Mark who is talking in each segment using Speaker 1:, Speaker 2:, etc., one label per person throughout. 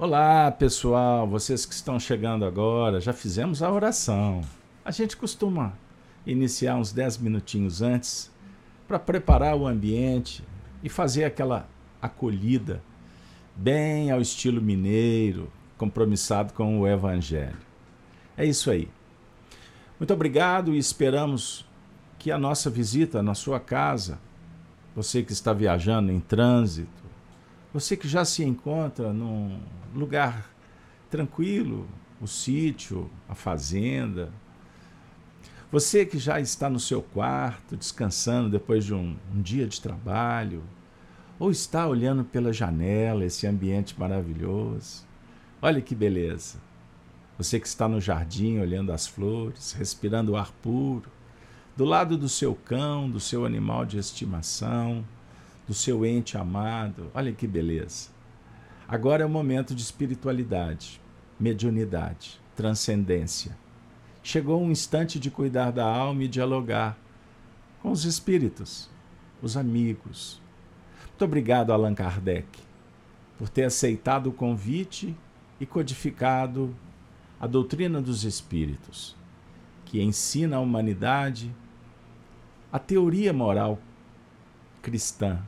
Speaker 1: Olá, pessoal, vocês que estão chegando agora, já fizemos a oração. A gente costuma iniciar uns 10 minutinhos antes para preparar o ambiente e fazer aquela acolhida bem ao estilo mineiro, compromissado com o evangelho. É isso aí. Muito obrigado e esperamos que a nossa visita na sua casa, você que está viajando em trânsito, você que já se encontra num lugar tranquilo, o sítio, a fazenda, você que já está no seu quarto, descansando depois de um, um dia de trabalho, ou está olhando pela janela esse ambiente maravilhoso. Olha que beleza. Você que está no jardim olhando as flores, respirando o ar puro, do lado do seu cão, do seu animal de estimação, do seu ente amado. Olha que beleza. Agora é o momento de espiritualidade, mediunidade, transcendência. Chegou um instante de cuidar da alma e dialogar com os espíritos, os amigos. Muito obrigado, Allan Kardec, por ter aceitado o convite e codificado a doutrina dos espíritos, que ensina à humanidade a teoria moral cristã,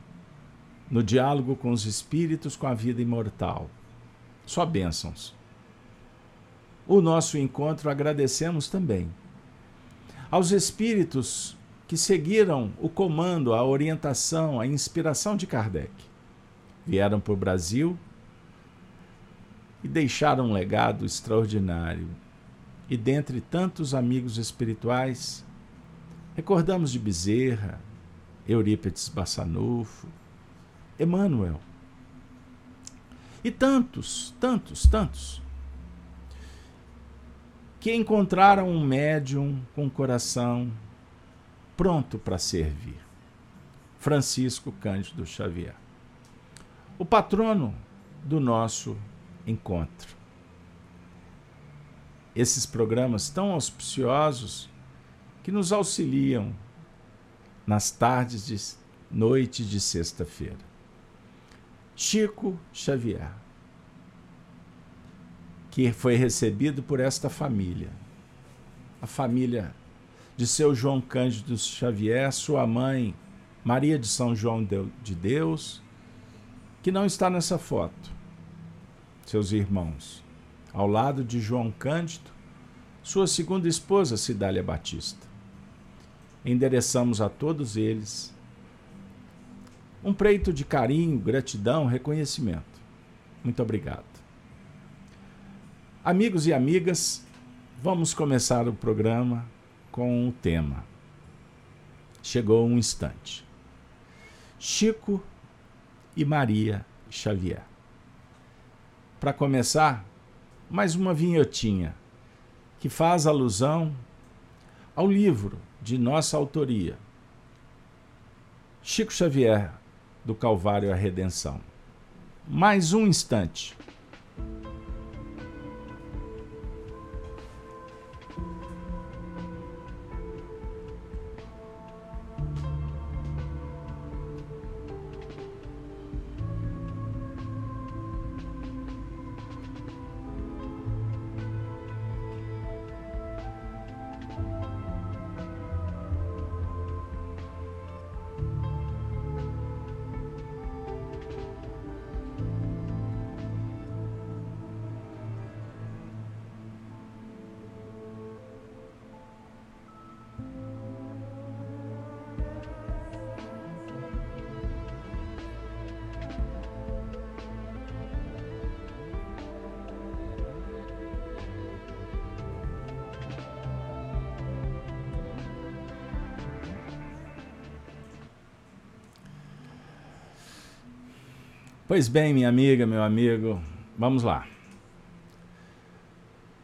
Speaker 1: no diálogo com os espíritos, com a vida imortal. Só bênçãos. O nosso encontro agradecemos também aos espíritos que seguiram o comando, a orientação, a inspiração de Kardec. Vieram para o Brasil e deixaram um legado extraordinário. E dentre tantos amigos espirituais, recordamos de Bezerra, Eurípides Bassanufo, Emmanuel. E tantos, tantos, tantos, que encontraram um médium com o coração pronto para servir. Francisco Cândido Xavier. O patrono do nosso encontro. Esses programas tão auspiciosos que nos auxiliam nas tardes de noite de sexta-feira. Chico Xavier, que foi recebido por esta família, a família de seu João Cândido Xavier, sua mãe Maria de São João de Deus, que não está nessa foto seus irmãos, ao lado de João Cândido, sua segunda esposa, Cidália Batista. Endereçamos a todos eles um preito de carinho, gratidão, reconhecimento. Muito obrigado. Amigos e amigas, vamos começar o programa com o tema. Chegou um instante. Chico e Maria Xavier para começar, mais uma vinhetinha que faz alusão ao livro de nossa autoria, Chico Xavier, do Calvário à Redenção. Mais um instante. Pois bem, minha amiga, meu amigo, vamos lá.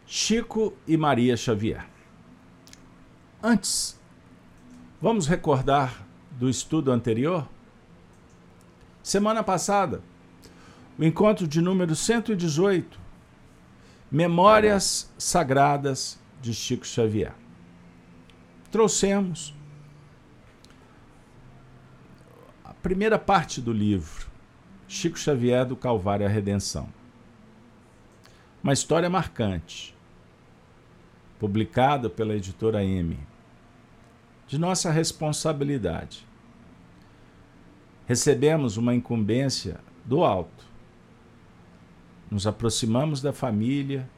Speaker 1: Chico e Maria Xavier. Antes, vamos recordar do estudo anterior? Semana passada, o encontro de número 118, Memórias Sagradas de Chico Xavier. Trouxemos a primeira parte do livro, Chico Xavier do Calvário à Redenção. Uma história marcante, publicada pela editora M, de nossa responsabilidade. Recebemos uma incumbência do alto. Nos aproximamos da família,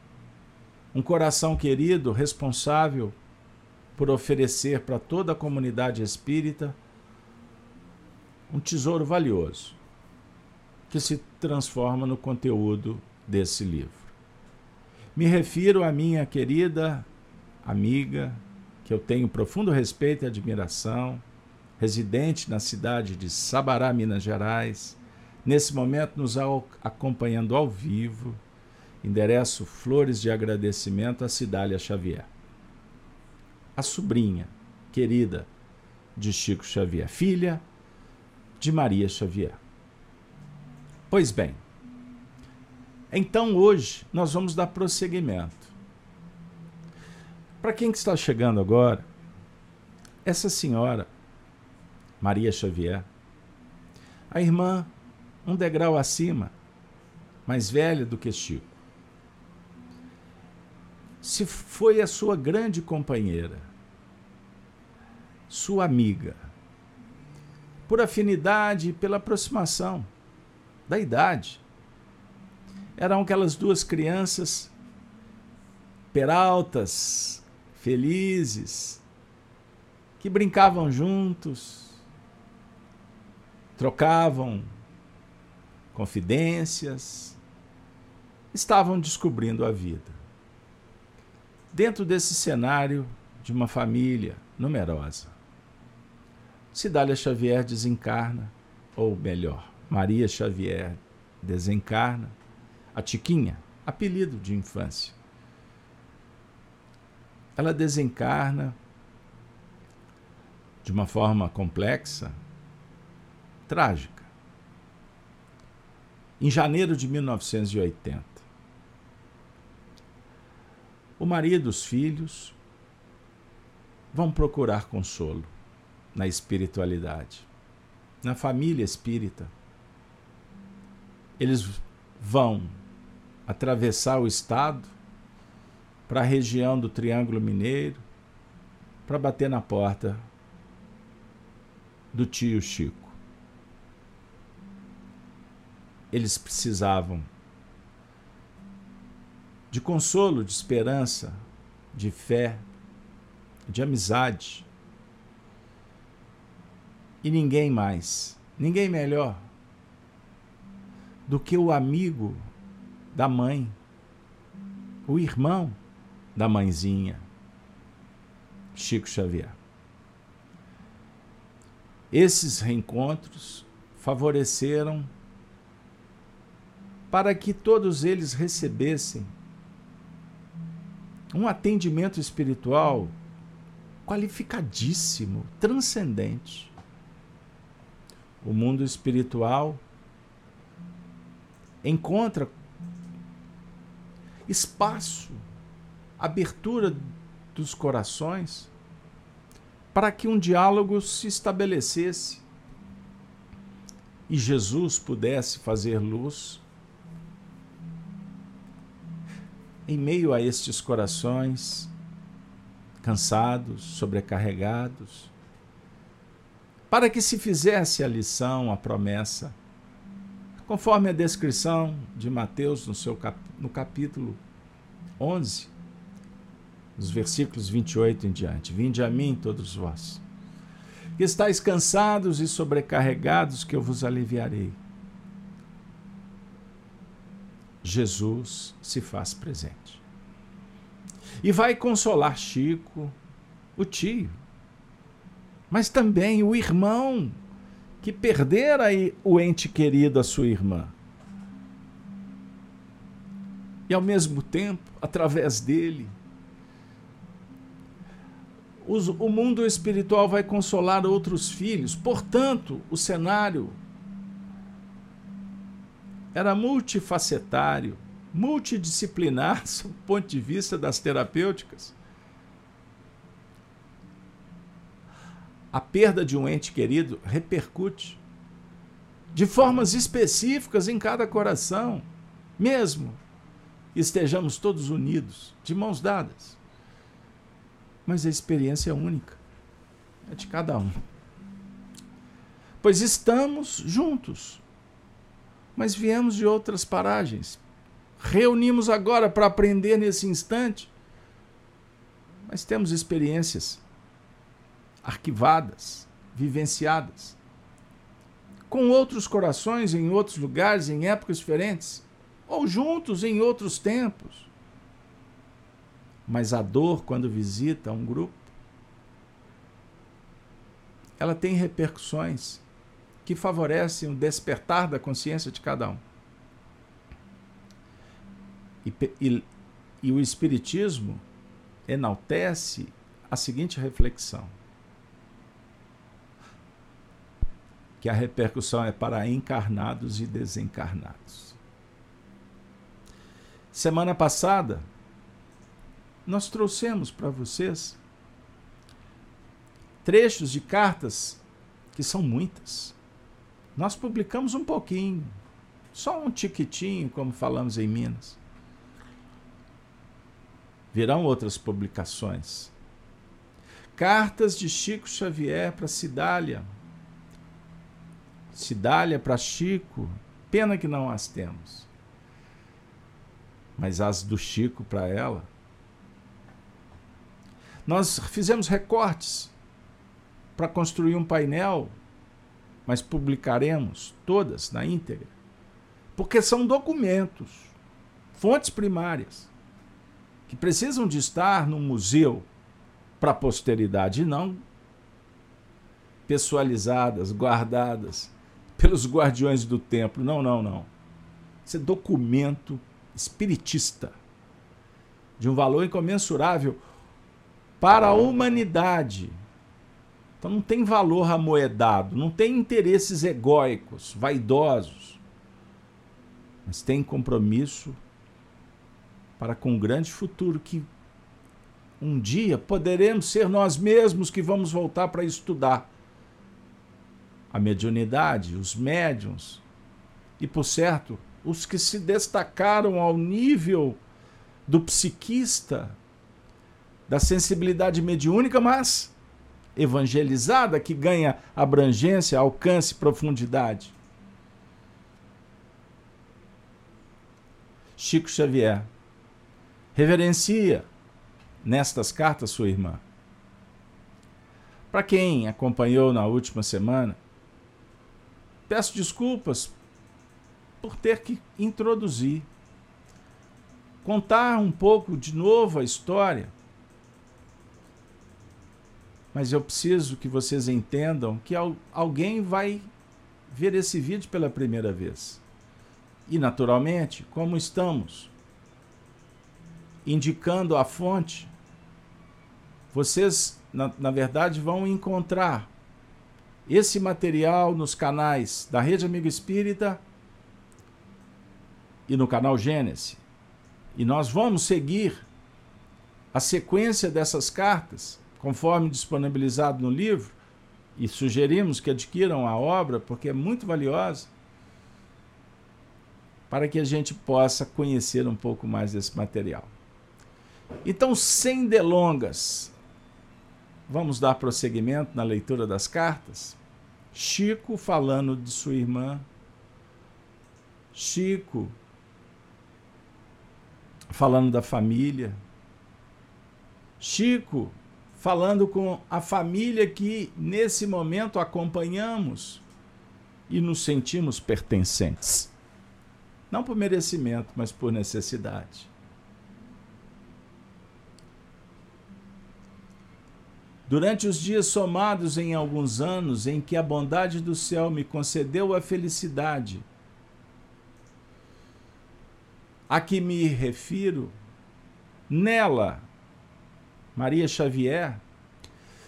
Speaker 1: um coração querido, responsável por oferecer para toda a comunidade espírita um tesouro valioso que se transforma no conteúdo desse livro. Me refiro à minha querida amiga, que eu tenho profundo respeito e admiração, residente na cidade de Sabará, Minas Gerais, nesse momento nos acompanhando ao vivo. Endereço flores de agradecimento a Cidália Xavier, a sobrinha querida de Chico Xavier, filha de Maria Xavier. Pois bem, então hoje nós vamos dar prosseguimento. Para quem que está chegando agora, essa senhora, Maria Xavier, a irmã um degrau acima, mais velha do que Chico, se foi a sua grande companheira, sua amiga, por afinidade pela aproximação da idade. Eram aquelas duas crianças peraltas, felizes, que brincavam juntos, trocavam confidências, estavam descobrindo a vida. Dentro desse cenário de uma família numerosa, Cidália Xavier desencarna, ou melhor, Maria Xavier desencarna, a Tiquinha, apelido de infância. Ela desencarna de uma forma complexa, trágica. Em janeiro de 1980. O marido e os filhos vão procurar consolo na espiritualidade, na família espírita. Eles vão atravessar o estado para a região do Triângulo Mineiro para bater na porta do tio Chico. Eles precisavam de consolo, de esperança, de fé, de amizade e ninguém mais, ninguém melhor do que o amigo da mãe, o irmão da mãezinha, Chico Xavier. Esses reencontros favoreceram para que todos eles recebessem um atendimento espiritual qualificadíssimo, transcendente o mundo espiritual encontra espaço, abertura dos corações para que um diálogo se estabelecesse e Jesus pudesse fazer luz em meio a estes corações cansados, sobrecarregados, para que se fizesse a lição, a promessa, conforme a descrição de Mateus no, seu cap no capítulo 11, nos versículos 28 em diante. Vinde a mim, todos vós, que estáis cansados e sobrecarregados, que eu vos aliviarei. Jesus se faz presente. E vai consolar Chico, o tio, mas também o irmão que perdera o ente querido, a sua irmã. E ao mesmo tempo, através dele, o mundo espiritual vai consolar outros filhos. Portanto, o cenário era multifacetário, multidisciplinar, do ponto de vista das terapêuticas. A perda de um ente querido repercute de formas específicas em cada coração, mesmo estejamos todos unidos, de mãos dadas. Mas a experiência é única, é de cada um. Pois estamos juntos, mas viemos de outras paragens. Reunimos agora para aprender nesse instante, mas temos experiências arquivadas, vivenciadas, com outros corações em outros lugares, em épocas diferentes ou juntos em outros tempos. Mas a dor, quando visita um grupo, ela tem repercussões que favorecem o despertar da consciência de cada um. E, e, e o Espiritismo enaltece a seguinte reflexão: que a repercussão é para encarnados e desencarnados. Semana passada, nós trouxemos para vocês trechos de cartas que são muitas. Nós publicamos um pouquinho, só um tiquitinho, como falamos em Minas. Virão outras publicações. Cartas de Chico Xavier para Cidália. Cidália para Chico. Pena que não as temos mas as do Chico para ela. Nós fizemos recortes para construir um painel, mas publicaremos todas na íntegra, porque são documentos, fontes primárias, que precisam de estar no museu para a posteridade não pessoalizadas, guardadas pelos guardiões do templo. Não, não, não. Isso é documento espiritista, de um valor incomensurável para a humanidade. Então não tem valor amoedado, não tem interesses egóicos, vaidosos, mas tem compromisso para com um grande futuro que um dia poderemos ser nós mesmos que vamos voltar para estudar a mediunidade, os médiums e, por certo, os que se destacaram ao nível do psiquista, da sensibilidade mediúnica, mas evangelizada, que ganha abrangência, alcance, profundidade. Chico Xavier reverencia nestas cartas sua irmã. Para quem acompanhou na última semana, peço desculpas por ter que introduzir, contar um pouco de novo a história. Mas eu preciso que vocês entendam que alguém vai ver esse vídeo pela primeira vez. E, naturalmente, como estamos indicando a fonte, vocês, na, na verdade, vão encontrar esse material nos canais da Rede Amigo Espírita e no canal Gênesis. E nós vamos seguir a sequência dessas cartas, conforme disponibilizado no livro, e sugerimos que adquiram a obra, porque é muito valiosa, para que a gente possa conhecer um pouco mais desse material. Então, sem delongas, vamos dar prosseguimento na leitura das cartas. Chico falando de sua irmã. Chico falando da família. Chico falando com a família que nesse momento acompanhamos e nos sentimos pertencentes. Não por merecimento, mas por necessidade. Durante os dias somados em alguns anos em que a bondade do céu me concedeu a felicidade a que me refiro, nela, Maria Xavier,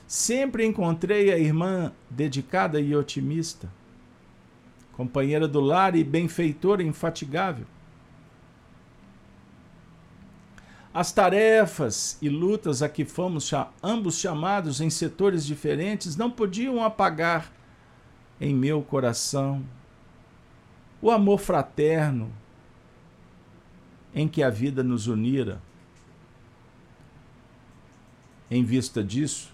Speaker 1: sempre encontrei a irmã dedicada e otimista, companheira do lar e benfeitora infatigável. As tarefas e lutas a que fomos ambos chamados em setores diferentes não podiam apagar em meu coração o amor fraterno, em que a vida nos unira. Em vista disso,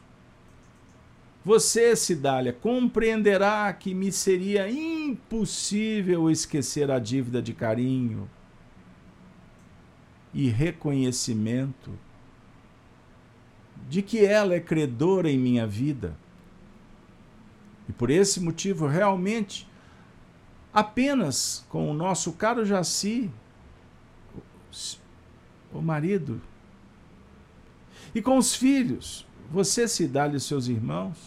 Speaker 1: você, Cidália, compreenderá que me seria impossível esquecer a dívida de carinho e reconhecimento de que ela é credora em minha vida. E por esse motivo, realmente, apenas com o nosso caro Jaci, o marido, e com os filhos, você se dá lhe seus irmãos,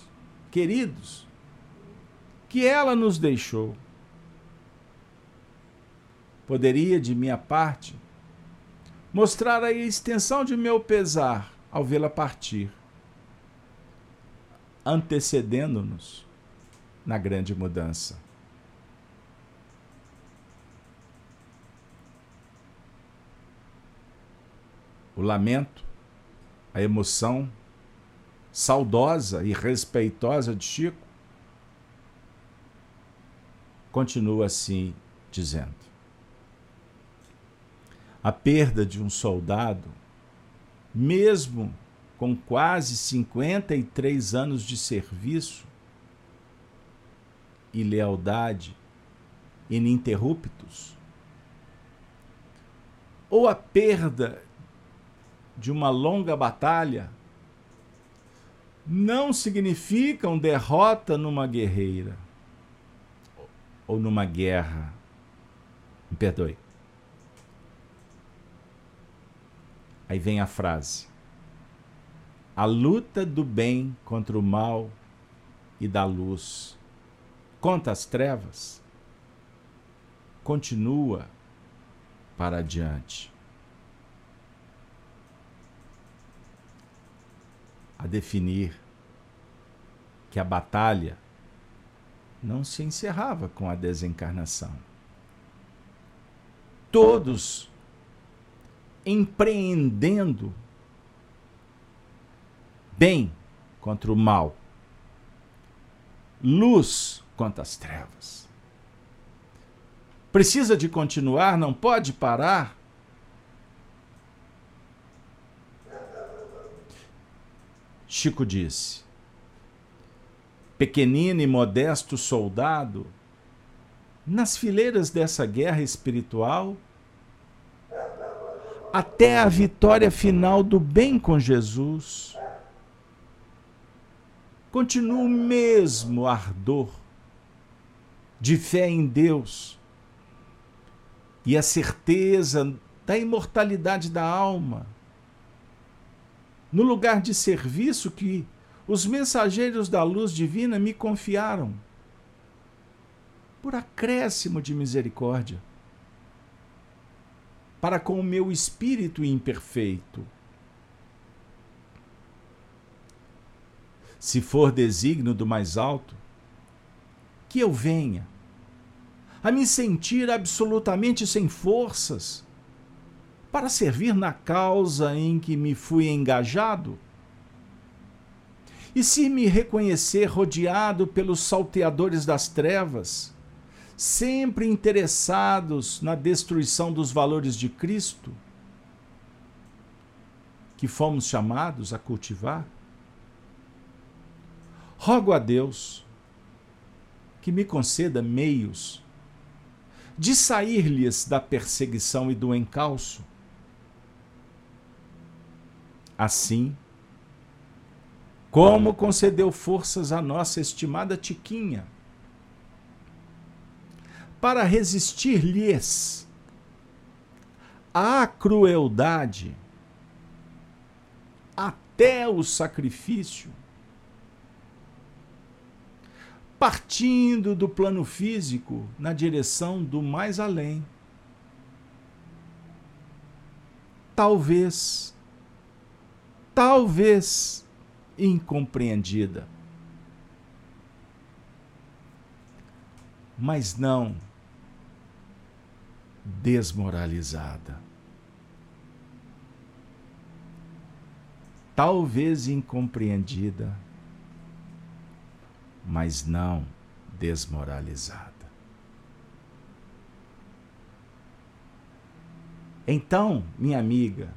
Speaker 1: queridos, que ela nos deixou. Poderia, de minha parte, mostrar a extensão de meu pesar ao vê-la partir, antecedendo-nos na grande mudança. O lamento, a emoção saudosa e respeitosa de Chico continua assim dizendo: a perda de um soldado, mesmo com quase 53 anos de serviço e lealdade ininterruptos, ou a perda de uma longa batalha, não significam derrota numa guerreira ou numa guerra. Me perdoe. Aí vem a frase: A luta do bem contra o mal e da luz contra as trevas continua para adiante. A definir que a batalha não se encerrava com a desencarnação. Todos empreendendo bem contra o mal, luz contra as trevas. Precisa de continuar, não pode parar. Chico disse: pequenino e modesto soldado, nas fileiras dessa guerra espiritual, até a vitória final do bem com Jesus. Continua o mesmo ardor de fé em Deus e a certeza da imortalidade da alma. No lugar de serviço que os mensageiros da luz divina me confiaram, por acréscimo de misericórdia para com o meu espírito imperfeito. Se for desígnio do mais alto, que eu venha a me sentir absolutamente sem forças para servir na causa em que me fui engajado? E se me reconhecer rodeado pelos salteadores das trevas, sempre interessados na destruição dos valores de Cristo, que fomos chamados a cultivar? Rogo a Deus que me conceda meios de sair-lhes da perseguição e do encalço. Assim, como concedeu forças à nossa estimada Tiquinha, para resistir-lhes à crueldade até o sacrifício, partindo do plano físico na direção do mais além. Talvez, talvez incompreendida, mas não desmoralizada. Talvez incompreendida, mas não desmoralizada. Então, minha amiga,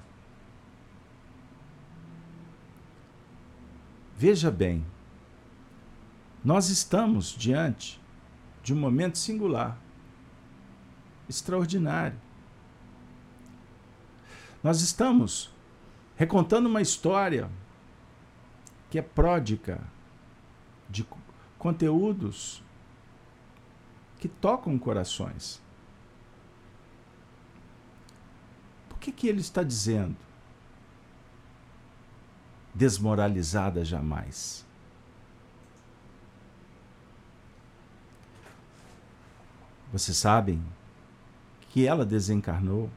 Speaker 1: veja bem, nós estamos diante de um momento singular, extraordinário. Nós estamos recontando uma história que é pródica de conteúdos que tocam corações. Por que, que ele está dizendo? Desmoralizada jamais. Vocês sabem que ela desencarnou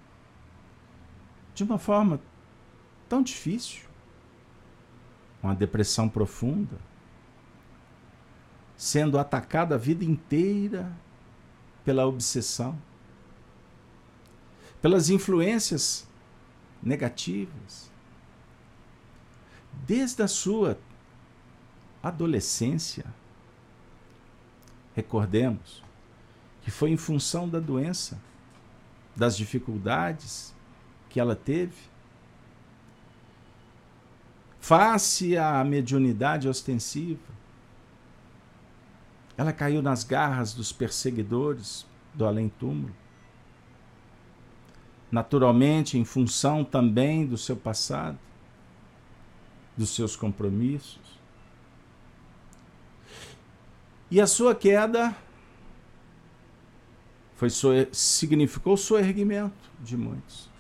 Speaker 1: de uma forma tão difícil, uma depressão profunda, sendo atacada a vida inteira pela obsessão, pelas influências negativas. Desde a sua adolescência, recordemos, que foi em função da doença, das dificuldades que ela teve. Face à mediunidade ostensiva, ela caiu nas garras dos perseguidores do além-túmulo. Naturalmente, em função também do seu passado, dos seus compromissos. E a sua queda foi significou o soerguimento de muitos.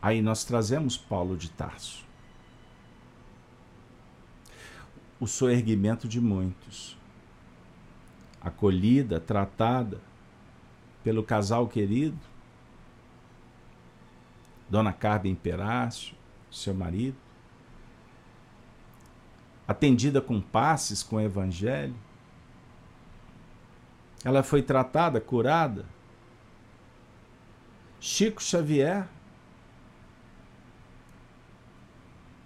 Speaker 1: Aí nós trazemos Paulo de Tarso. O soerguimento de muitos. Acolhida, tratada pelo casal querido, Dona Carmen Perácio, seu marido, atendida com passes com evangelho, ela foi tratada, curada. Chico Xavier,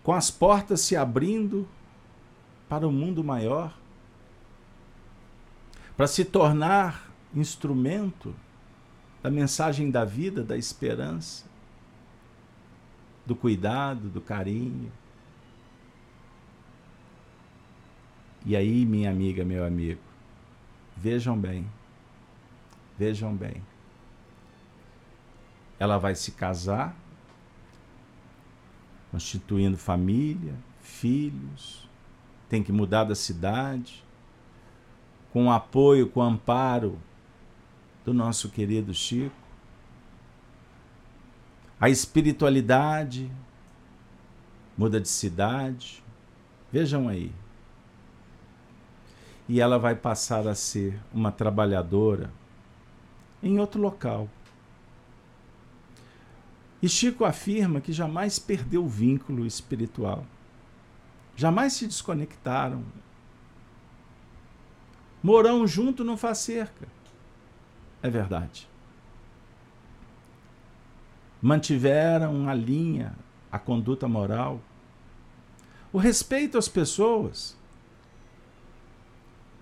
Speaker 1: com as portas se abrindo para o mundo maior, para se tornar instrumento da mensagem da vida, da esperança, do cuidado, do carinho. E aí, minha amiga, meu amigo, Vejam bem. Vejam bem. Ela vai se casar, constituindo família, filhos, tem que mudar da cidade, com o apoio, com o amparo do nosso querido Chico. A espiritualidade muda de cidade. Vejam aí, e ela vai passar a ser uma trabalhadora em outro local. E Chico afirma que jamais perdeu o vínculo espiritual. Jamais se desconectaram. Morão junto não faz cerca. É verdade. Mantiveram a linha, a conduta moral, o respeito às pessoas,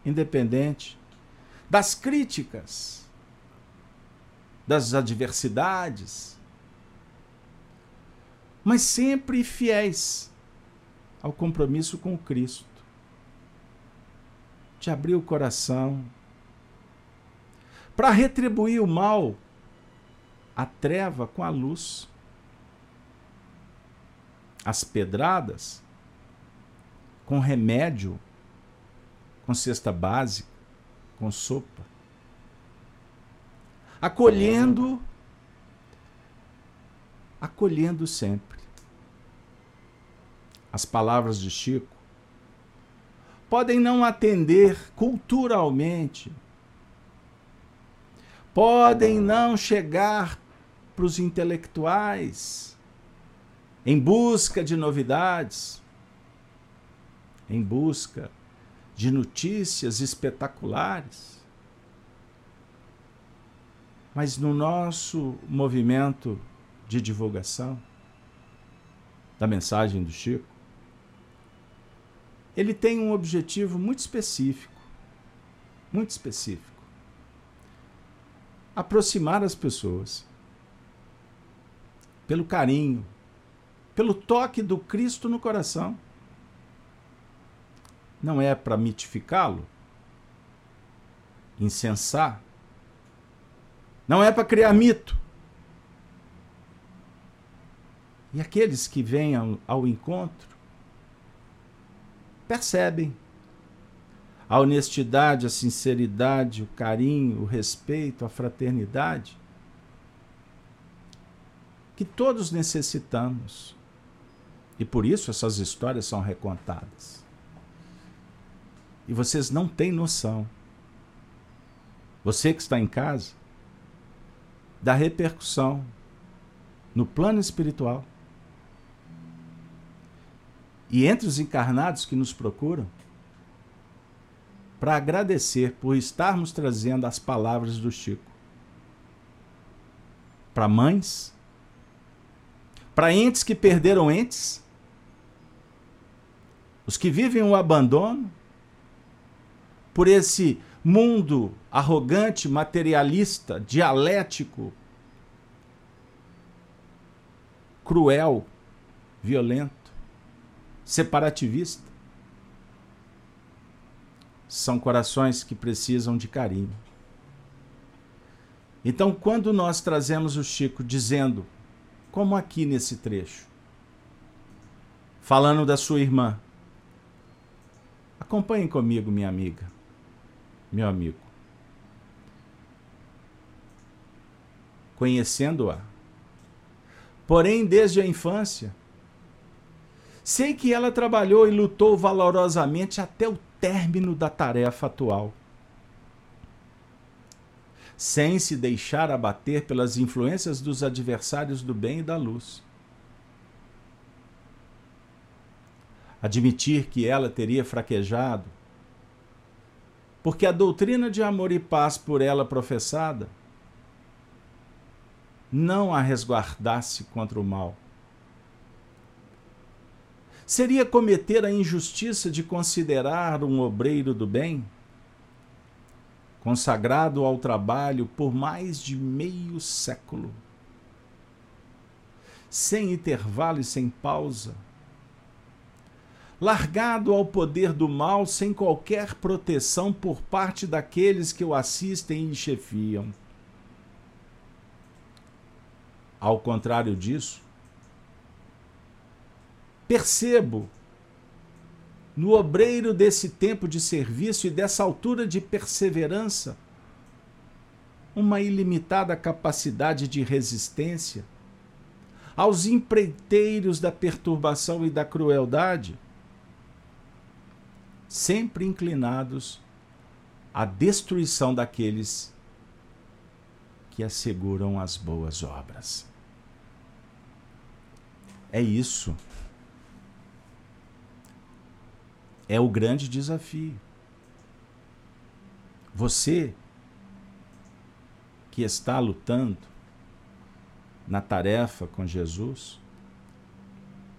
Speaker 1: independente das críticas, das adversidades, mas sempre fiéis ao compromisso com Cristo, de abrir o coração para retribuir o mal, a treva com a luz, as pedradas com remédio com cesta básica, com sopa. Acolhendo, acolhendo sempre. As palavras de Chico podem não atender culturalmente, podem não chegar para os intelectuais em busca de novidades, em busca de notícias espetaculares. Mas no nosso movimento de divulgação da mensagem do Chico, ele tem um objetivo muito específico, muito específico. Aproximar as pessoas, pelo carinho, pelo toque do Cristo no coração. Não é para mitificá-lo, insensar. Não é para criar mito. E aqueles que vêm ao, ao encontro percebem a honestidade, a sinceridade, o carinho, o respeito, a fraternidade que todos necessitamos. E por isso essas histórias são recontadas. E vocês não têm noção. Você que está em casa, da repercussão no plano espiritual. E entre os encarnados que nos procuram, para agradecer por estarmos trazendo as palavras do Chico. Para mães, para entes que perderam entes, os que vivem o abandono, por esse mundo arrogante, materialista, dialético, cruel, violento, separativista. São corações que precisam de carinho. Então, quando nós trazemos o Chico dizendo, como aqui nesse trecho, falando da sua irmã, acompanhem comigo, minha amiga, meu amigo. Conhecendo-a, porém desde a infância, sei que ela trabalhou e lutou valorosamente até o término da tarefa atual. Sem se deixar abater pelas influências dos adversários do bem e da luz. Admitir que ela teria fraquejado, porque a doutrina de amor e paz por ela professada não a resguardasse contra o mal. Seria cometer a injustiça de considerar um obreiro do bem, consagrado ao trabalho por mais de meio século, sem intervalo e sem pausa, largado ao poder do mal sem qualquer proteção por parte daqueles que o assistem e chefiam. Ao contrário disso, percebo no obreiro desse tempo de serviço e dessa altura de perseverança uma ilimitada capacidade de resistência aos empreiteiros da perturbação e da crueldade, sempre inclinados à destruição daqueles que asseguram as boas obras. É isso é o grande desafio. Você que está lutando na tarefa com Jesus,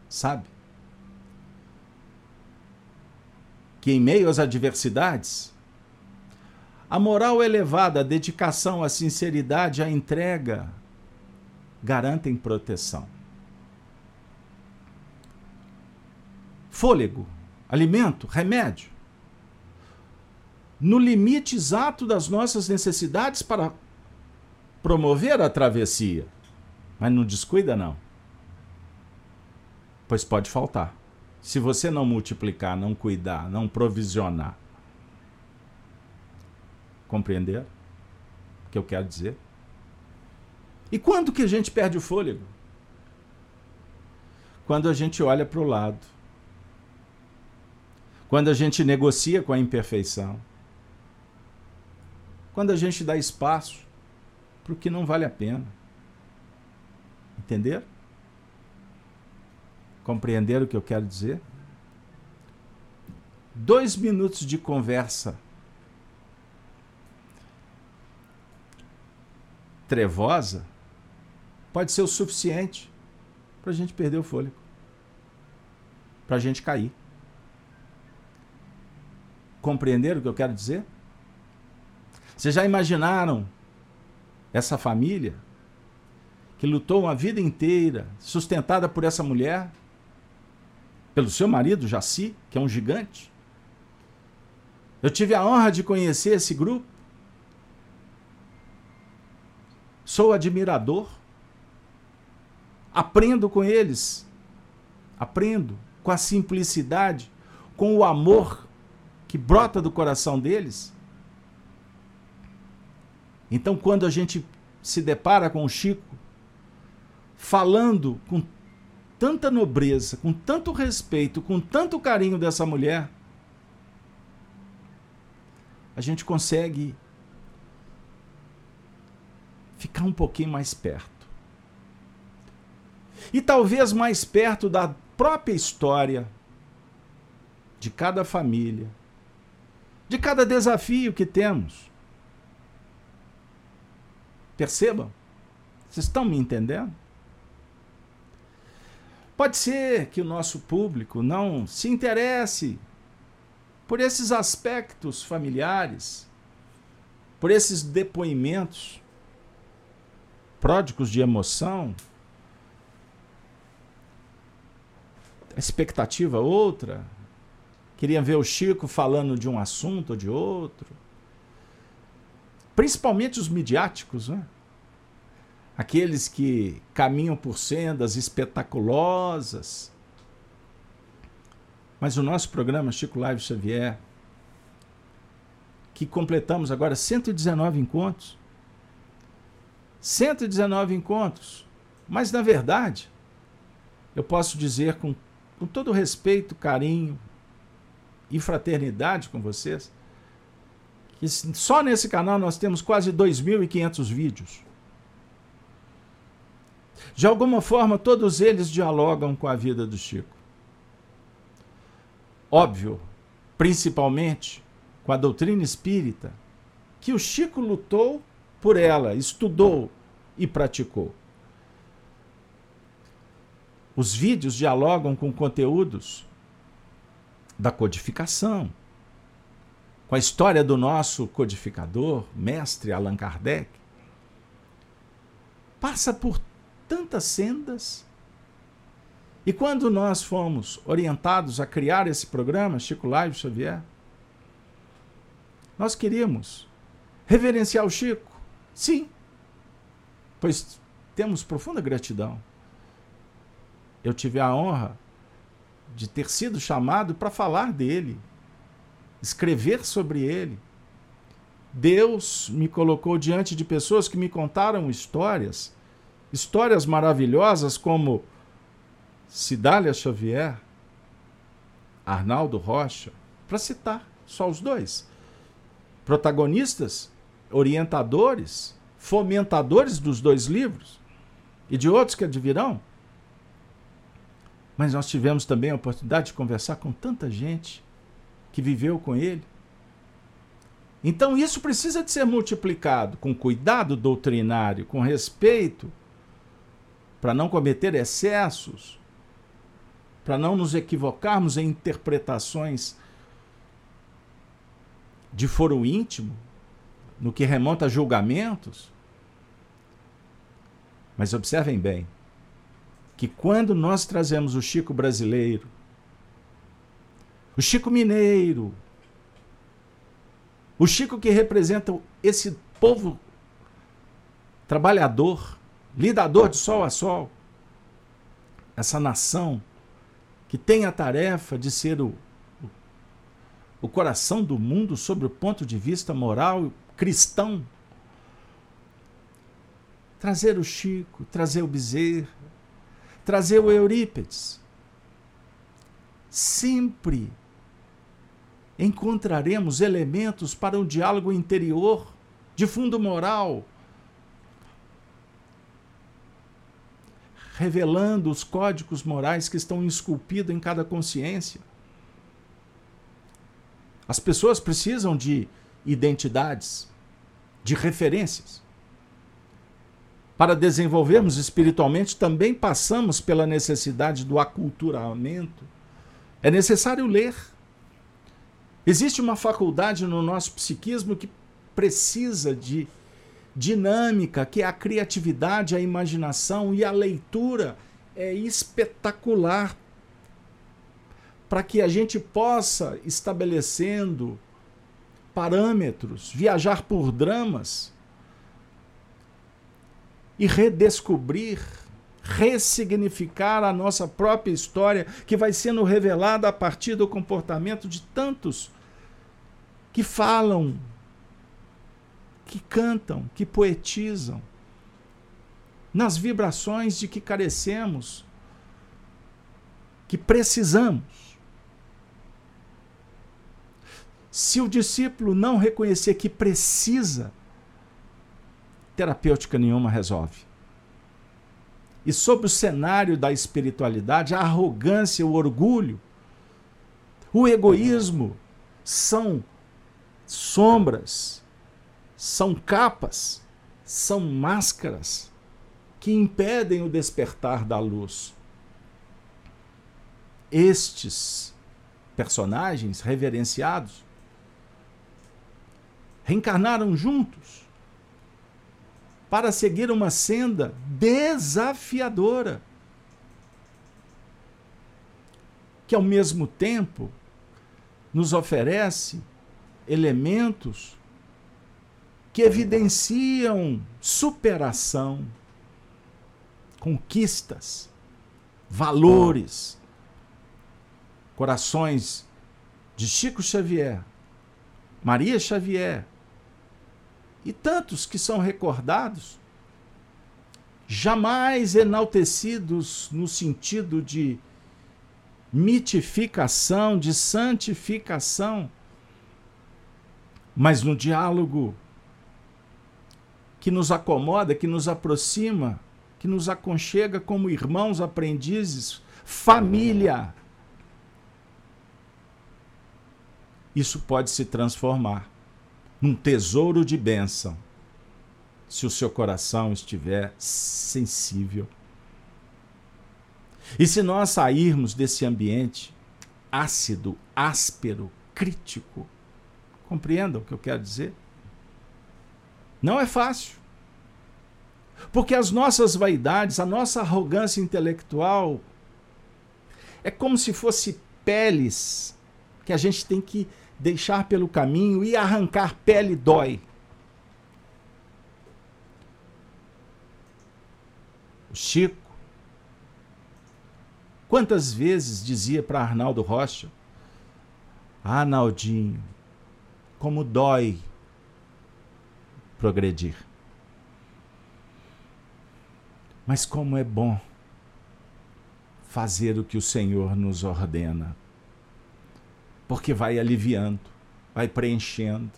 Speaker 1: sabe? Que em meio às adversidades, a moral elevada, a dedicação, a sinceridade, a entrega garantem proteção. Fôlego alimento, remédio. No limite exato das nossas necessidades para promover a travessia. Mas não descuida, não. Pois pode faltar. Se você não multiplicar, não cuidar, não provisionar. Compreender o que eu quero dizer? E quando que a gente perde o fôlego? Quando a gente olha para o lado quando a gente negocia com a imperfeição. Quando a gente dá espaço para o que não vale a pena. Entender? Compreender o que eu quero dizer? Dois minutos de conversa trevosa pode ser o suficiente para a gente perder o fôlego, para a gente cair. Compreenderam o que eu quero dizer? Vocês já imaginaram essa família que lutou uma vida inteira, sustentada por essa mulher, pelo seu marido, Jaci, que é um gigante. Eu tive a honra de conhecer esse grupo. Sou admirador. Aprendo com eles. Aprendo com a simplicidade, com o amor que brota do coração deles. Então, quando a gente se depara com o Chico, falando com tanta nobreza, com tanto respeito, com tanto carinho dessa mulher, a gente consegue ficar um pouquinho mais perto. E talvez mais perto da própria história de cada família, de cada desafio que temos. Percebam? Vocês estão me entendendo? Pode ser que o nosso público não se interesse por esses aspectos familiares, por esses depoimentos pródigos de emoção. A expectativa outra. Queria ver o Chico falando de um assunto ou de outro. Principalmente os midiáticos, né? Aqueles que caminham por sendas espetaculosas. Mas o nosso programa Chico Live Xavier, que completamos agora 119 encontros. 119 encontros. Mas, na verdade, eu posso dizer com, com todo respeito, carinho e fraternidade com vocês, que só nesse canal nós temos quase 2.500 vídeos. De alguma forma, todos eles dialogam com a vida do Chico. Óbvio, principalmente com a doutrina espírita, que o Chico lutou por ela, estudou e praticou. Os vídeos dialogam com conteúdos da codificação, com a história do nosso codificador, mestre Allan Kardec. Passa por tantas sendas. E quando nós fomos orientados a criar esse programa, Chico Live Xavier, nós queríamos reverenciar o Chico. Sim, pois temos profunda gratidão. Eu tive a honra de ter sido chamado para falar dele, escrever sobre ele. Deus me colocou diante de pessoas que me contaram histórias histórias maravilhosas como Cidália Xavier, Arnaldo Rocha, para citar só os dois. Protagonistas, orientadores, fomentadores dos dois livros e de outros que advirão. Mas nós tivemos também a oportunidade de conversar com tanta gente que viveu com ele. Então isso precisa de ser multiplicado com cuidado doutrinário, com respeito para não cometer excessos, para não nos equivocarmos em interpretações de foro íntimo, no que remonta a julgamentos. Mas observem bem que quando nós trazemos o Chico brasileiro, o Chico mineiro, o Chico que representa esse povo trabalhador, lidador de sol a sol, essa nação que tem a tarefa de ser o, o coração do mundo sob o ponto de vista moral cristão. Trazer o Chico, trazer o Bezerra, trazer o Eurípides. Sempre encontraremos elementos para um diálogo interior de fundo moral revelando os códigos morais que estão esculpidos em cada consciência. As pessoas precisam de identidades, de referências. Para desenvolvermos espiritualmente, também passamos pela necessidade do aculturamento. É necessário ler. Existe uma faculdade no nosso psiquismo que precisa de dinâmica, que é a criatividade, a imaginação e a leitura é espetacular. Para que a gente possa estabelecendo parâmetros, viajar por dramas e redescobrir, ressignificar a nossa própria história, que vai sendo revelada a partir do comportamento de tantos que falam, que cantam, que poetizam, nas vibrações de que carecemos, que precisamos. Se o discípulo não reconhecer que precisa, terapêutica nenhuma resolve. E sobre o cenário da espiritualidade, a arrogância, o orgulho, o egoísmo são sombras, são capas, são máscaras que impedem o despertar da luz. Estes personagens reverenciados reencarnaram juntos para seguir uma senda desafiadora, que ao mesmo tempo nos oferece elementos que evidenciam superação, conquistas, valores, corações de Chico Xavier, Maria Xavier e tantos que são recordados, jamais enaltecidos no sentido de mitificação, de santificação mas no diálogo que nos acomoda, que nos aproxima, que nos aconchega como irmãos, aprendizes, família. Isso pode se transformar num tesouro de bênção, se o seu coração estiver sensível. E se nós sairmos desse ambiente ácido, áspero, crítico, Compreendam o que eu quero dizer? Não é fácil. Porque as nossas vaidades, a nossa arrogância intelectual é como se fosse peles que a gente tem que deixar pelo caminho e arrancar pele dói. O Chico, quantas vezes dizia para Arnaldo Rocha: Arnaldinho, como dói progredir. Mas como é bom fazer o que o Senhor nos ordena. Porque vai aliviando, vai preenchendo,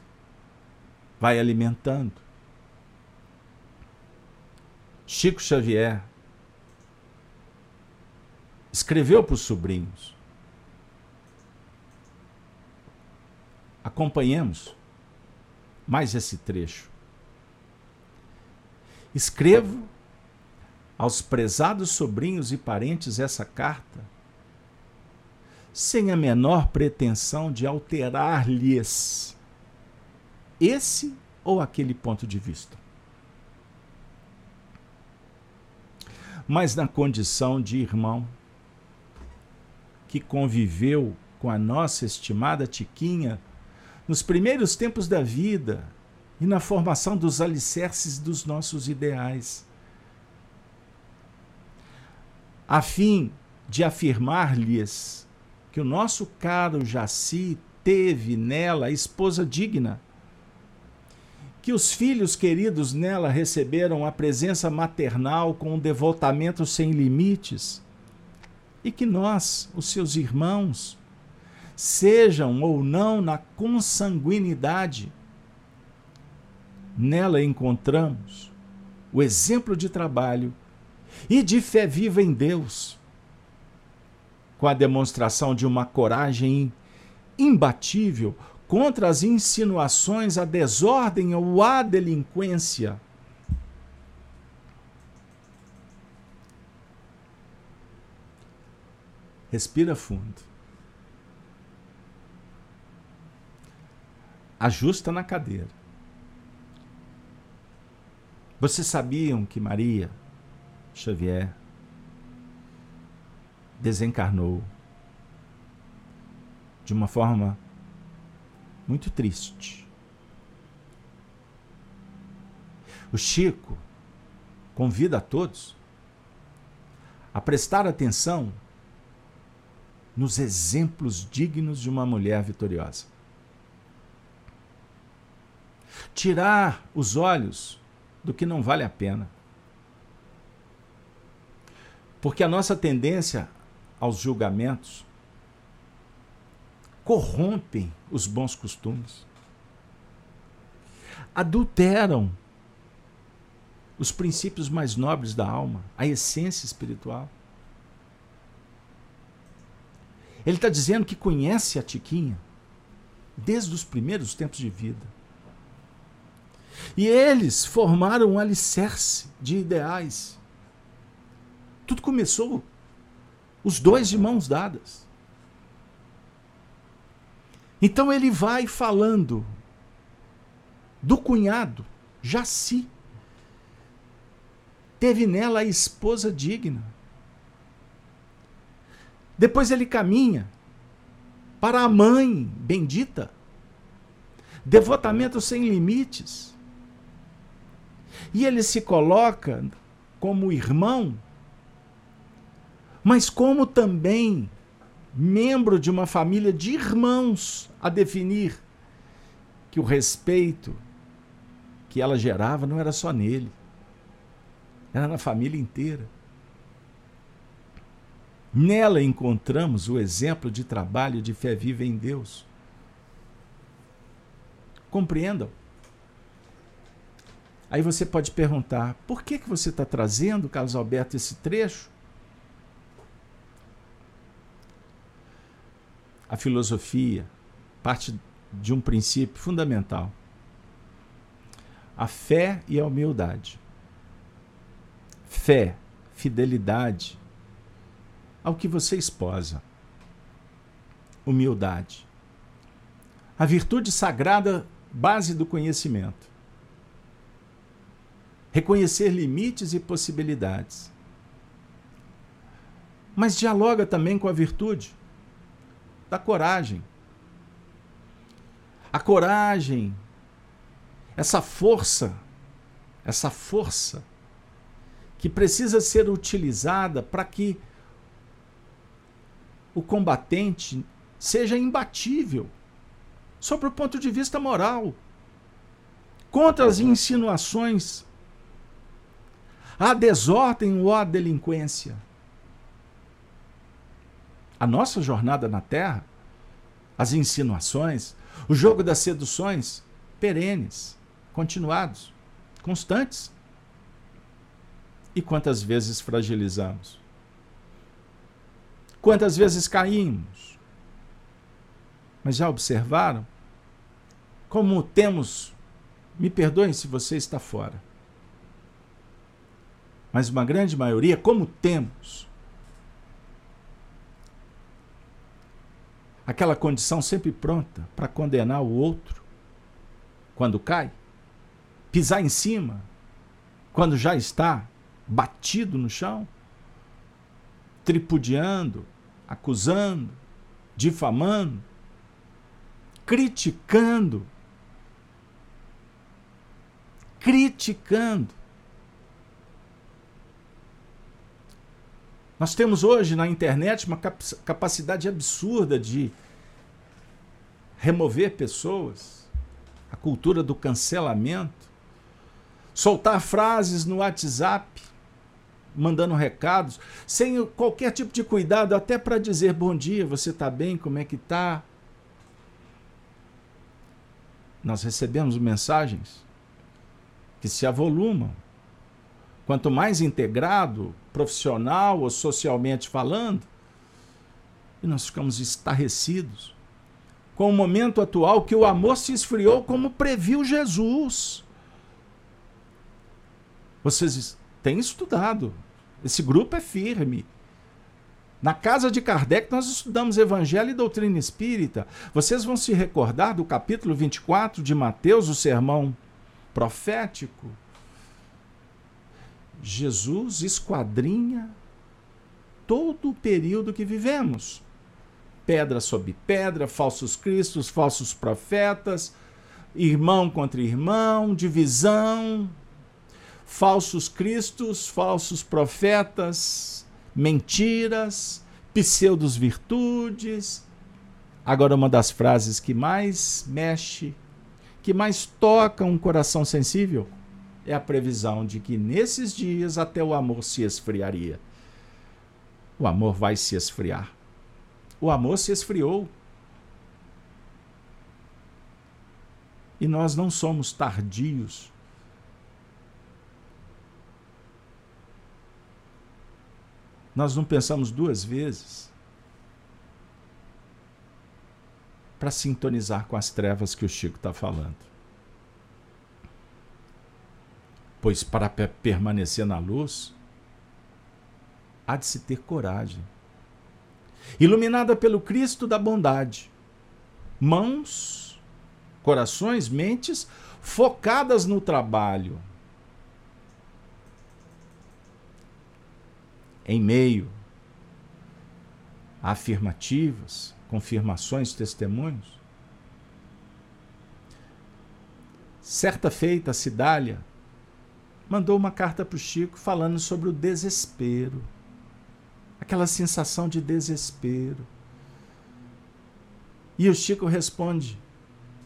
Speaker 1: vai alimentando. Chico Xavier escreveu para os sobrinhos: Acompanhemos mais esse trecho. Escrevo aos prezados sobrinhos e parentes essa carta, sem a menor pretensão de alterar-lhes esse ou aquele ponto de vista. Mas na condição de irmão que conviveu com a nossa estimada Tiquinha nos primeiros tempos da vida e na formação dos alicerces dos nossos ideais. A fim de afirmar-lhes que o nosso caro Jaci teve nela esposa digna, que os filhos queridos nela receberam a presença maternal com um devotamento sem limites, e que nós, os seus irmãos, sejam ou não na consanguinidade. Nela encontramos o exemplo de trabalho e de fé viva em Deus, com a demonstração de uma coragem imbatível contra as insinuações, a desordem ou a delinquência. Respira fundo. ajusta na cadeira. Vocês sabiam que Maria Xavier desencarnou de uma forma muito triste. O Chico convida a todos a prestar atenção nos exemplos dignos de uma mulher vitoriosa. Tirar os olhos do que não vale a pena. Porque a nossa tendência aos julgamentos corrompem os bons costumes, adulteram os princípios mais nobres da alma, a essência espiritual. Ele está dizendo que conhece a Tiquinha desde os primeiros tempos de vida. E eles formaram um alicerce de ideais. Tudo começou os dois de mãos dadas. Então ele vai falando do cunhado, Jaci. Teve nela a esposa digna. Depois ele caminha para a mãe bendita. Devotamento sem limites. E ele se coloca como irmão mas como também membro de uma família de irmãos a definir que o respeito que ela gerava não era só nele, era na família inteira. Nela encontramos o exemplo de trabalho de fé viva em Deus. Compreendam? Aí você pode perguntar: por que, que você está trazendo, Carlos Alberto, esse trecho? a filosofia parte de um princípio fundamental: a fé e a humildade. Fé, fidelidade ao que você esposa. Humildade. A virtude sagrada, base do conhecimento. Reconhecer limites e possibilidades. Mas dialoga também com a virtude da coragem. A coragem, essa força, essa força que precisa ser utilizada para que o combatente seja imbatível, sob o ponto de vista moral, contra as insinuações, a desordem ou a delinquência a nossa jornada na Terra, as insinuações, o jogo das seduções, perenes, continuados, constantes. E quantas vezes fragilizamos? Quantas vezes caímos? Mas já observaram como temos, me perdoem se você está fora, mas uma grande maioria, como temos aquela condição sempre pronta para condenar o outro quando cai, pisar em cima quando já está batido no chão, tripudiando, acusando, difamando, criticando. Criticando. Nós temos hoje na internet uma capacidade absurda de remover pessoas, a cultura do cancelamento, soltar frases no WhatsApp, mandando recados, sem qualquer tipo de cuidado, até para dizer bom dia, você está bem, como é que está? Nós recebemos mensagens que se avolumam Quanto mais integrado, profissional ou socialmente falando, e nós ficamos estarrecidos com o momento atual que o amor se esfriou como previu Jesus. Vocês têm estudado. Esse grupo é firme. Na casa de Kardec, nós estudamos Evangelho e Doutrina Espírita. Vocês vão se recordar do capítulo 24 de Mateus, o sermão profético, Jesus esquadrinha todo o período que vivemos. Pedra sobre pedra, falsos cristos, falsos profetas, irmão contra irmão, divisão, falsos cristos, falsos profetas, mentiras, pseudos virtudes. Agora, uma das frases que mais mexe, que mais toca um coração sensível, é a previsão de que nesses dias até o amor se esfriaria. O amor vai se esfriar. O amor se esfriou. E nós não somos tardios. Nós não pensamos duas vezes para sintonizar com as trevas que o Chico está falando. Pois para permanecer na luz, há de se ter coragem. Iluminada pelo Cristo da bondade, mãos, corações, mentes focadas no trabalho. Em meio a afirmativas, confirmações, testemunhos. Certa feita, Cidália mandou uma carta para o Chico falando sobre o desespero, aquela sensação de desespero. E o Chico responde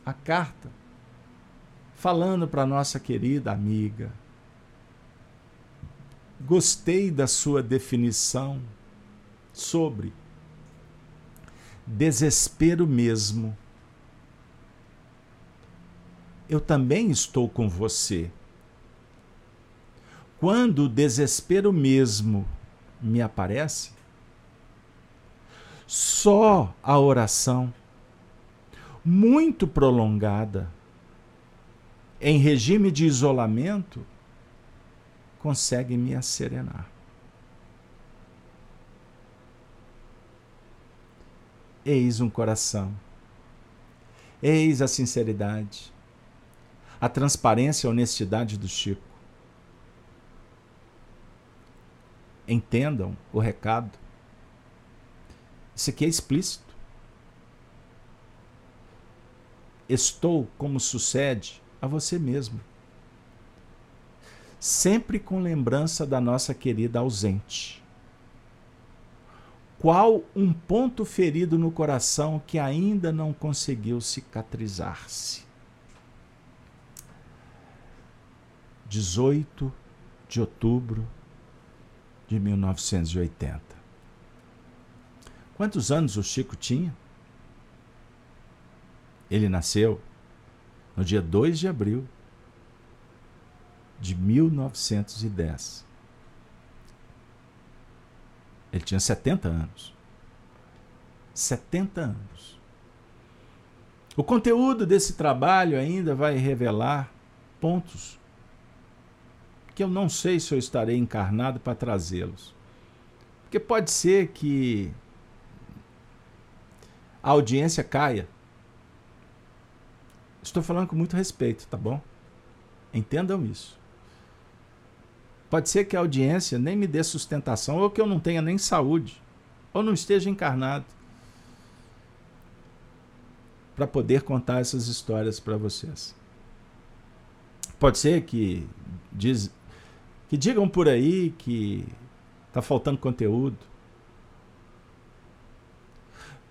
Speaker 1: a carta falando para nossa querida amiga: Gostei da sua definição sobre desespero mesmo. Eu também estou com você quando o desespero mesmo me aparece, só a oração, muito prolongada, em regime de isolamento, consegue me acerenar. Eis um coração, eis a sinceridade, a transparência e a honestidade do Chico entendam o recado. Isso aqui é explícito. Estou como sucede a você mesmo. Sempre com lembrança da nossa querida ausente. Qual um ponto ferido no coração que ainda não conseguiu cicatrizar-se? 18 de outubro de 1980. Quantos anos o Chico tinha? Ele nasceu no dia 2 de abril de 1910. Ele tinha 70 anos. 70 anos. O conteúdo desse trabalho ainda vai revelar pontos que eu não sei se eu estarei encarnado para trazê-los. Porque pode ser que a audiência caia. Estou falando com muito respeito, tá bom? Entendam isso. Pode ser que a audiência nem me dê sustentação, ou que eu não tenha nem saúde, ou não esteja encarnado para poder contar essas histórias para vocês. Pode ser que diz, que digam por aí que está faltando conteúdo.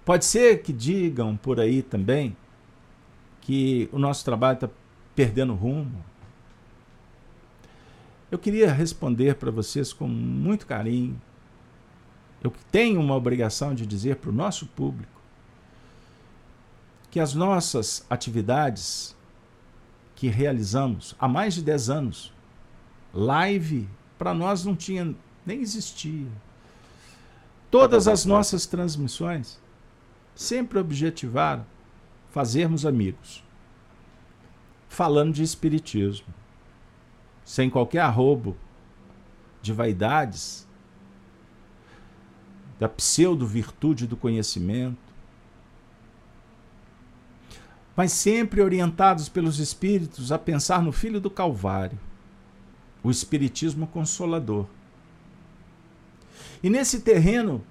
Speaker 1: Pode ser que digam por aí também que o nosso trabalho está perdendo rumo. Eu queria responder para vocês com muito carinho. Eu tenho uma obrigação de dizer para o nosso público que as nossas atividades que realizamos há mais de 10 anos Live, para nós não tinha, nem existia. Todas as nossas transmissões sempre objetivaram fazermos amigos, falando de espiritismo, sem qualquer arrobo de vaidades, da pseudo-virtude do conhecimento, mas sempre orientados pelos espíritos a pensar no Filho do Calvário o Espiritismo Consolador. E nesse terreno,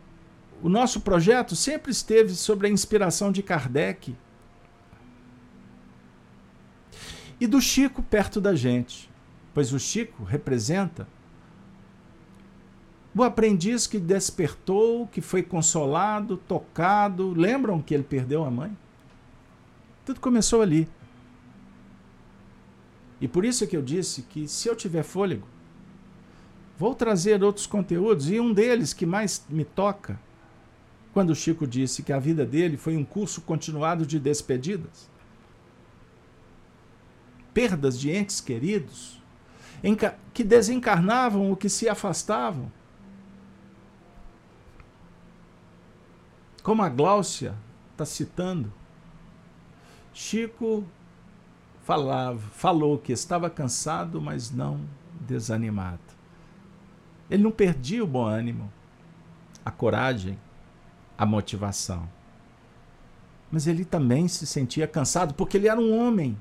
Speaker 1: o nosso projeto sempre esteve sobre a inspiração de Kardec e do Chico perto da gente, pois o Chico representa o aprendiz que despertou, que foi consolado, tocado. Lembram que ele perdeu a mãe? Tudo começou ali. E por isso que eu disse que se eu tiver fôlego, vou trazer outros conteúdos e um deles que mais me toca, quando o Chico disse que a vida dele foi um curso continuado de despedidas, perdas de entes queridos, que desencarnavam ou que se afastavam. Como a Gláucia está citando, Chico falava, falou que estava cansado, mas não desanimado. Ele não perdia o bom ânimo, a coragem, a motivação. Mas ele também se sentia cansado porque ele era um homem.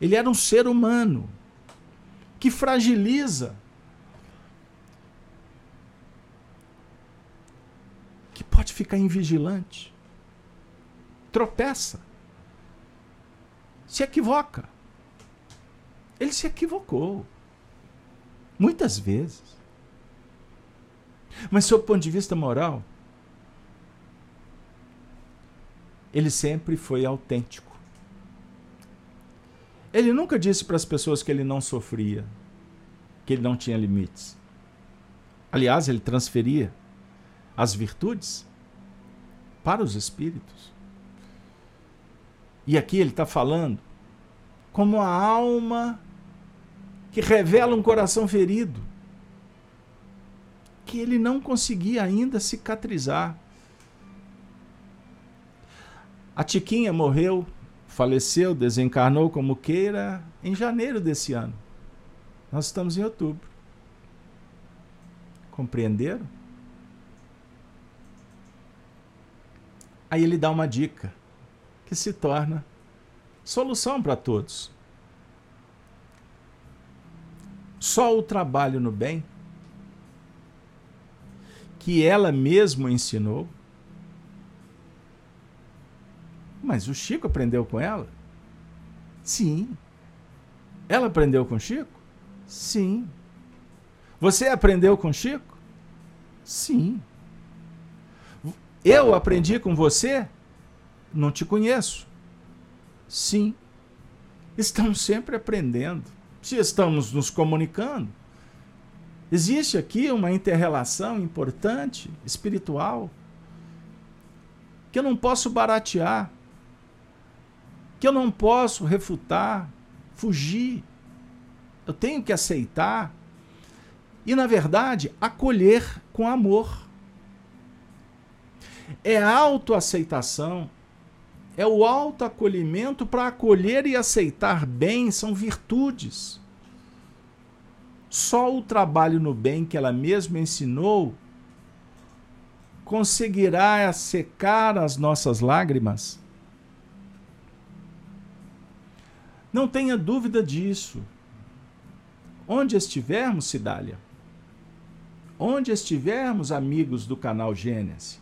Speaker 1: Ele era um ser humano que fragiliza, que pode ficar invigilante, tropeça se equivoca. Ele se equivocou. Muitas vezes. Mas, sob o ponto de vista moral, ele sempre foi autêntico. Ele nunca disse para as pessoas que ele não sofria, que ele não tinha limites. Aliás, ele transferia as virtudes para os espíritos. E aqui ele está falando como a alma que revela um coração ferido, que ele não conseguia ainda cicatrizar. A Tiquinha morreu, faleceu, desencarnou como queira em janeiro desse ano. Nós estamos em outubro. Compreenderam? Aí ele dá uma dica que se torna solução para todos. Só o trabalho no bem, que ela mesma ensinou, mas o Chico aprendeu com ela? Sim. Ela aprendeu com Chico? Sim. Você aprendeu com Chico? Sim. Eu aprendi com você? Não te conheço. Sim. Estamos sempre aprendendo. Se estamos nos comunicando, existe aqui uma interrelação importante, espiritual, que eu não posso baratear, que eu não posso refutar, fugir. Eu tenho que aceitar e, na verdade, acolher com amor. É autoaceitação é o autoacolhimento para acolher e aceitar bem, são virtudes. Só o trabalho no bem que ela mesma ensinou conseguirá secar as nossas lágrimas. Não tenha dúvida disso. Onde estivermos, Cidália, onde estivermos, amigos do canal Gênesis,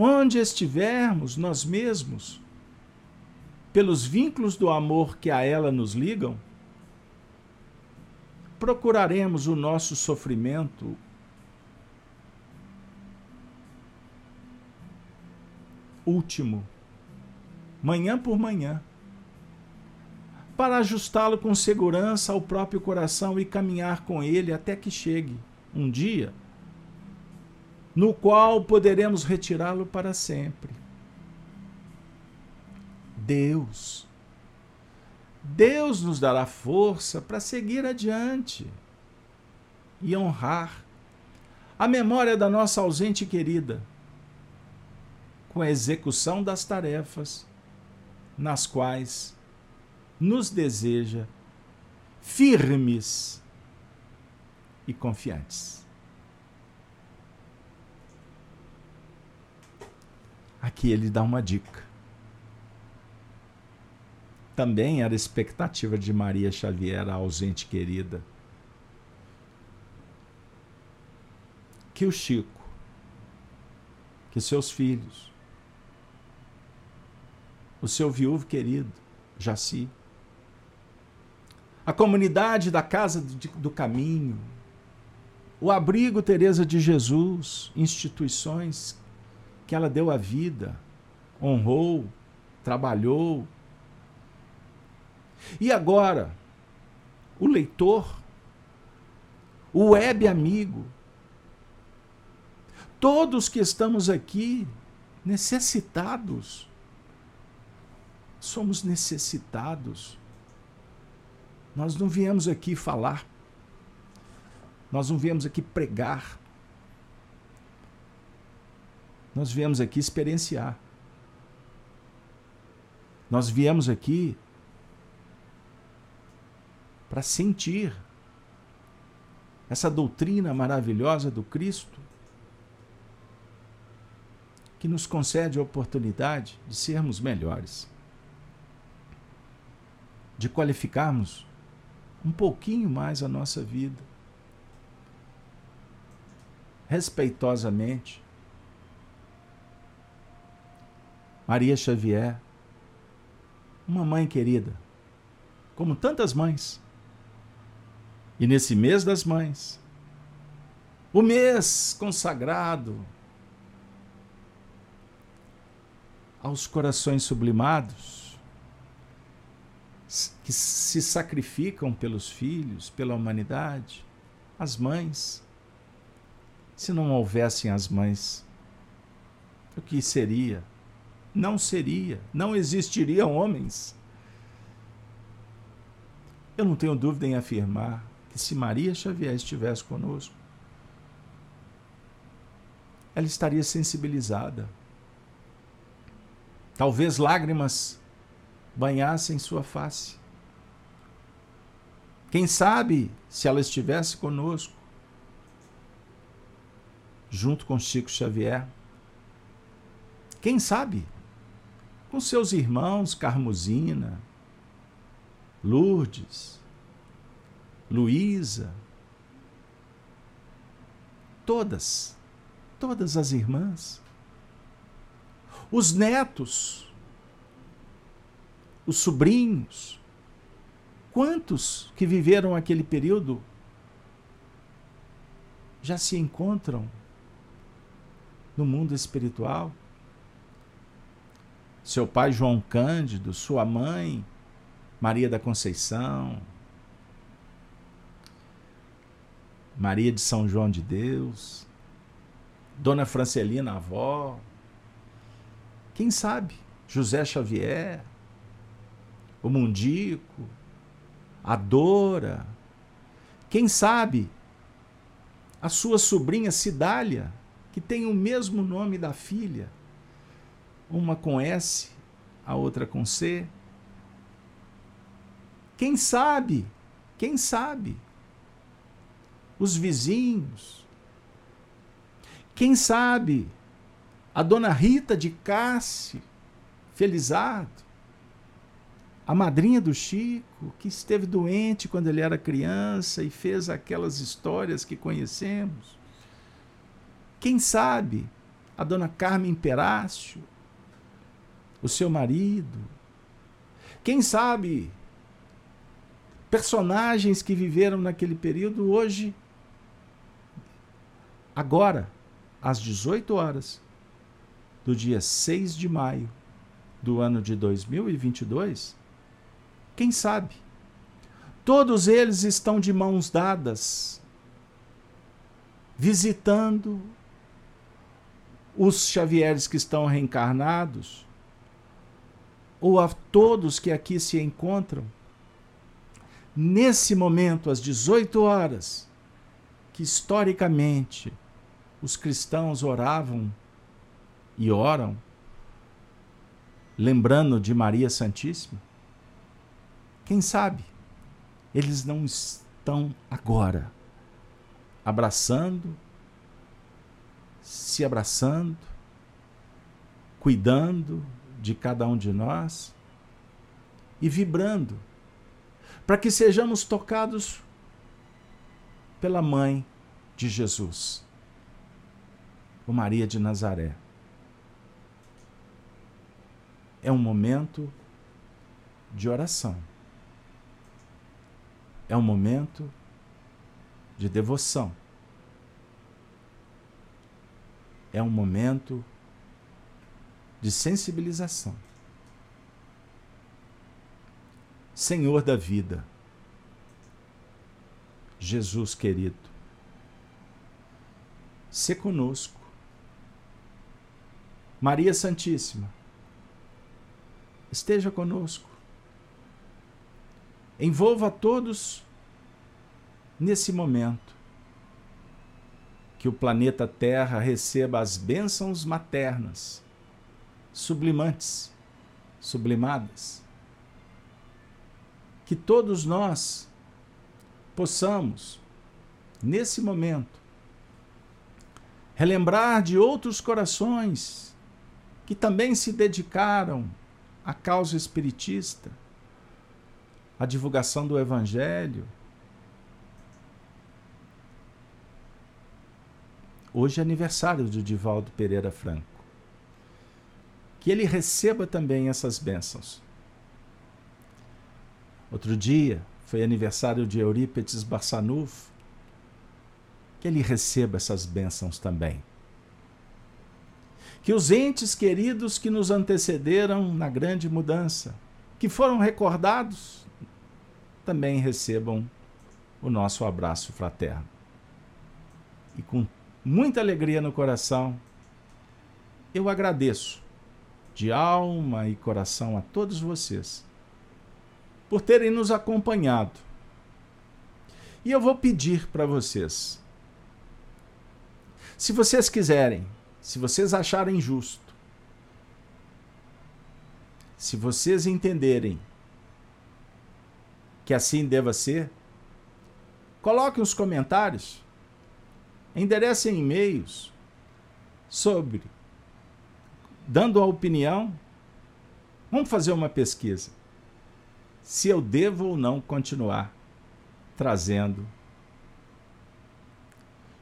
Speaker 1: Onde estivermos nós mesmos, pelos vínculos do amor que a ela nos ligam, procuraremos o nosso sofrimento último, manhã por manhã, para ajustá-lo com segurança ao próprio coração e caminhar com ele até que chegue um dia no qual poderemos retirá-lo para sempre. Deus. Deus nos dará força para seguir adiante e honrar a memória da nossa ausente querida com a execução das tarefas nas quais nos deseja firmes e confiantes. Aqui ele dá uma dica. também era expectativa de Maria Xavier, a ausente querida. Que o Chico, que seus filhos, o seu viúvo querido, Jaci, a comunidade da Casa do Caminho, o abrigo Teresa de Jesus, instituições que ela deu a vida, honrou, trabalhou, e agora, o leitor, o web amigo, todos que estamos aqui necessitados, somos necessitados. Nós não viemos aqui falar, nós não viemos aqui pregar, nós viemos aqui experienciar. Nós viemos aqui para sentir essa doutrina maravilhosa do Cristo que nos concede a oportunidade de sermos melhores, de qualificarmos um pouquinho mais a nossa vida, respeitosamente. Maria Xavier, uma mãe querida, como tantas mães, e nesse mês das mães, o mês consagrado aos corações sublimados, que se sacrificam pelos filhos, pela humanidade, as mães. Se não houvessem as mães, o que seria? Não seria, não existiriam homens. Eu não tenho dúvida em afirmar que se Maria Xavier estivesse conosco, ela estaria sensibilizada. Talvez lágrimas banhassem sua face. Quem sabe se ela estivesse conosco, junto com Chico Xavier. Quem sabe? Com seus irmãos Carmosina, Lourdes, Luísa, todas, todas as irmãs, os netos, os sobrinhos, quantos que viveram aquele período já se encontram no mundo espiritual? Seu pai João Cândido, sua mãe Maria da Conceição, Maria de São João de Deus, Dona Francelina, avó, quem sabe, José Xavier, o Mundico, a Dora, quem sabe, a sua sobrinha Cidália, que tem o mesmo nome da filha, uma com S, a outra com C. Quem sabe, quem sabe, os vizinhos. Quem sabe a dona Rita de Cassi, Felizardo, a madrinha do Chico, que esteve doente quando ele era criança e fez aquelas histórias que conhecemos. Quem sabe a dona Carmen Perácio, o seu marido. Quem sabe personagens que viveram naquele período hoje Agora, às 18 horas do dia 6 de maio do ano de 2022, quem sabe? Todos eles estão de mãos dadas, visitando os Xavieres que estão reencarnados, ou a todos que aqui se encontram, nesse momento, às 18 horas, que historicamente os cristãos oravam e oram, lembrando de Maria Santíssima? Quem sabe eles não estão agora abraçando, se abraçando, cuidando de cada um de nós, e vibrando, para que sejamos tocados pela mãe de Jesus, o Maria de Nazaré. É um momento de oração. É um momento de devoção. É um momento de sensibilização. Senhor da vida, Jesus querido, se conosco. Maria Santíssima, esteja conosco. Envolva todos nesse momento. Que o planeta Terra receba as bênçãos maternas, sublimantes, sublimadas. Que todos nós possamos, nesse momento, relembrar de outros corações que também se dedicaram à causa espiritista, à divulgação do Evangelho. Hoje é aniversário do Divaldo Pereira Franco. Que ele receba também essas bênçãos. Outro dia, foi aniversário de Eurípides Barçanufo, que ele receba essas bênçãos também. Que os entes queridos que nos antecederam na grande mudança, que foram recordados, também recebam o nosso abraço fraterno. E com muita alegria no coração, eu agradeço de alma e coração a todos vocês por terem nos acompanhado. E eu vou pedir para vocês, se vocês quiserem, se vocês acharem justo, se vocês entenderem que assim deva ser, coloquem os comentários, enderecem e-mails sobre, dando a opinião. Vamos fazer uma pesquisa se eu devo ou não continuar trazendo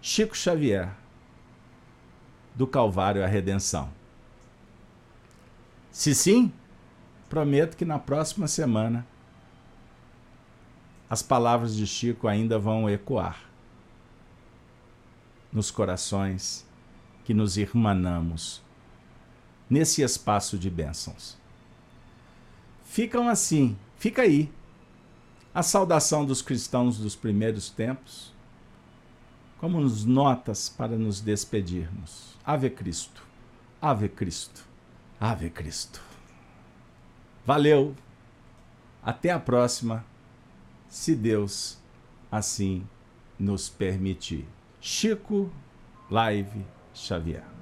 Speaker 1: Chico Xavier do Calvário à Redenção. Se sim, prometo que na próxima semana as palavras de Chico ainda vão ecoar nos corações que nos irmanamos nesse espaço de bênçãos. Ficam assim Fica aí a saudação dos cristãos dos primeiros tempos, como nos notas para nos despedirmos. Ave Cristo, Ave Cristo, Ave Cristo. Valeu, até a próxima, se Deus assim nos permitir. Chico Live Xavier.